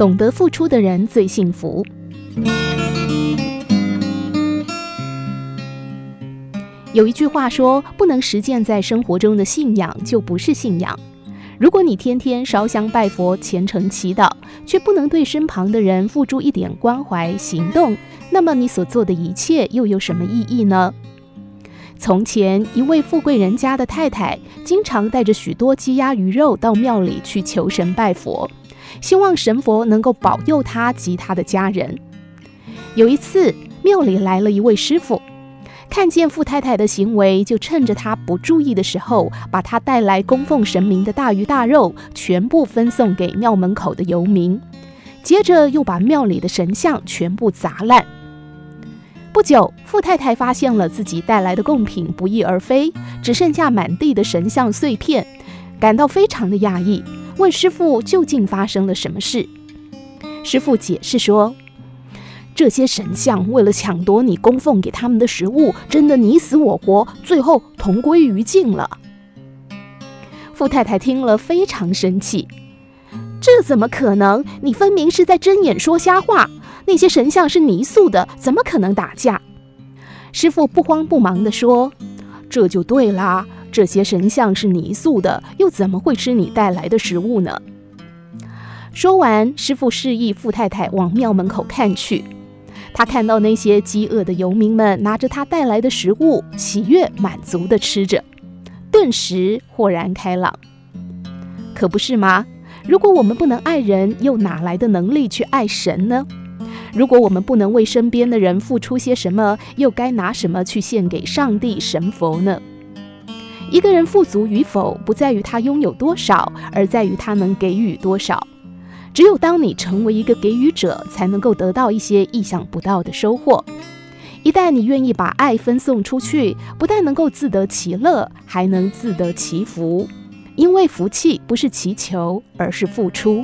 懂得付出的人最幸福。有一句话说：“不能实践在生活中的信仰，就不是信仰。”如果你天天烧香拜佛、虔诚祈祷，却不能对身旁的人付出一点关怀行动，那么你所做的一切又有什么意义呢？从前，一位富贵人家的太太，经常带着许多鸡鸭鱼肉到庙里去求神拜佛，希望神佛能够保佑他及他的家人。有一次，庙里来了一位师傅，看见富太太的行为，就趁着他不注意的时候，把他带来供奉神明的大鱼大肉全部分送给庙门口的游民，接着又把庙里的神像全部砸烂。不久，富太太发现了自己带来的贡品不翼而飞，只剩下满地的神像碎片，感到非常的讶异，问师傅究竟发生了什么事。师傅解释说：“这些神像为了抢夺你供奉给他们的食物，争得你死我活，最后同归于尽了。”富太太听了非常生气：“这怎么可能？你分明是在睁眼说瞎话。”那些神像是泥塑的，怎么可能打架？师傅不慌不忙地说：“这就对啦，这些神像是泥塑的，又怎么会吃你带来的食物呢？”说完，师傅示意富太太往庙门口看去。他看到那些饥饿的游民们拿着他带来的食物，喜悦满足地吃着，顿时豁然开朗。可不是吗？如果我们不能爱人，又哪来的能力去爱神呢？如果我们不能为身边的人付出些什么，又该拿什么去献给上帝神佛呢？一个人富足与否，不在于他拥有多少，而在于他能给予多少。只有当你成为一个给予者，才能够得到一些意想不到的收获。一旦你愿意把爱分送出去，不但能够自得其乐，还能自得其福。因为福气不是祈求，而是付出。